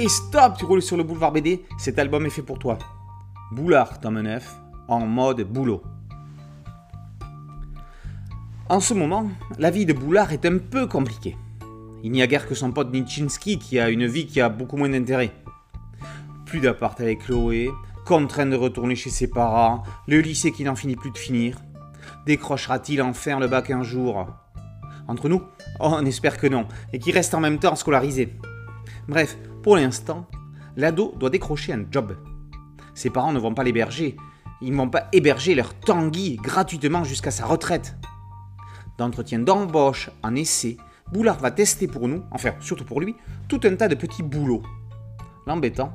Et stop, tu roules sur le boulevard BD, cet album est fait pour toi. Boulard, tome 9, en mode boulot. En ce moment, la vie de Boulard est un peu compliquée. Il n'y a guère que son pote Nichinski qui a une vie qui a beaucoup moins d'intérêt. Plus d'appart avec Chloé, contraint de retourner chez ses parents, le lycée qui n'en finit plus de finir. Décrochera-t-il enfin le bac un jour? Entre nous, on espère que non, et qu'il reste en même temps scolarisé. Bref, pour l'instant, l'ado doit décrocher un job. Ses parents ne vont pas l'héberger, ils ne vont pas héberger leur Tanguy gratuitement jusqu'à sa retraite. D'entretien d'embauche en essai, Boulard va tester pour nous, enfin surtout pour lui, tout un tas de petits boulots. L'embêtant,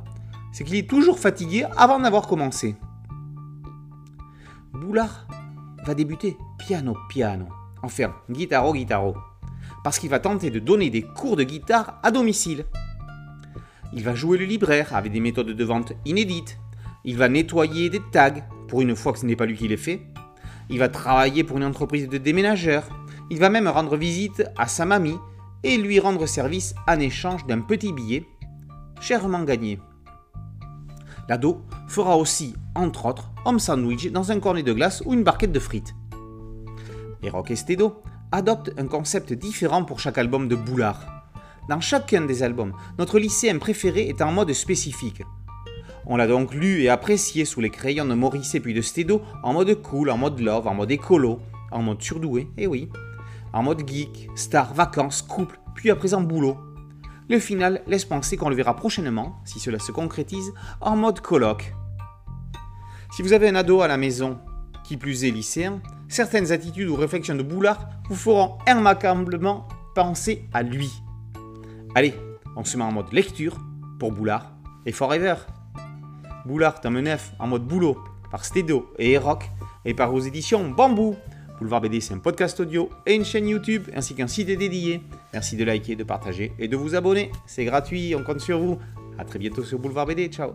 c'est qu'il est toujours fatigué avant d'avoir commencé. Boulard va débuter piano piano, enfin guitaro guitaro, parce qu'il va tenter de donner des cours de guitare à domicile. Il va jouer le libraire avec des méthodes de vente inédites. Il va nettoyer des tags, pour une fois que ce n'est pas lui qui les fait. Il va travailler pour une entreprise de déménageurs. Il va même rendre visite à sa mamie et lui rendre service en échange d'un petit billet, chèrement gagné. L'ado fera aussi, entre autres, homme sandwich dans un cornet de glace ou une barquette de frites. Et Rock Estedo adopte un concept différent pour chaque album de Boulard. Dans chacun des albums, notre lycéen préféré est en mode spécifique. On l'a donc lu et apprécié sous les crayons de Maurice et puis de Stedo en mode cool, en mode love, en mode écolo, en mode surdoué, eh oui, en mode geek, star, vacances, couple, puis à présent boulot. Le final laisse penser qu'on le verra prochainement, si cela se concrétise, en mode colloque. Si vous avez un ado à la maison, qui plus est lycéen, certaines attitudes ou réflexions de Boulard vous feront immanquablement penser à lui. Allez, on se met en mode lecture pour Boulard et Forever. Boulard tome 9 en mode boulot par Stedo et Rock et par aux éditions Bambou. Boulevard BD, c'est un podcast audio et une chaîne YouTube ainsi qu'un site dédié. Merci de liker, de partager et de vous abonner. C'est gratuit, on compte sur vous. A très bientôt sur Boulevard BD. Ciao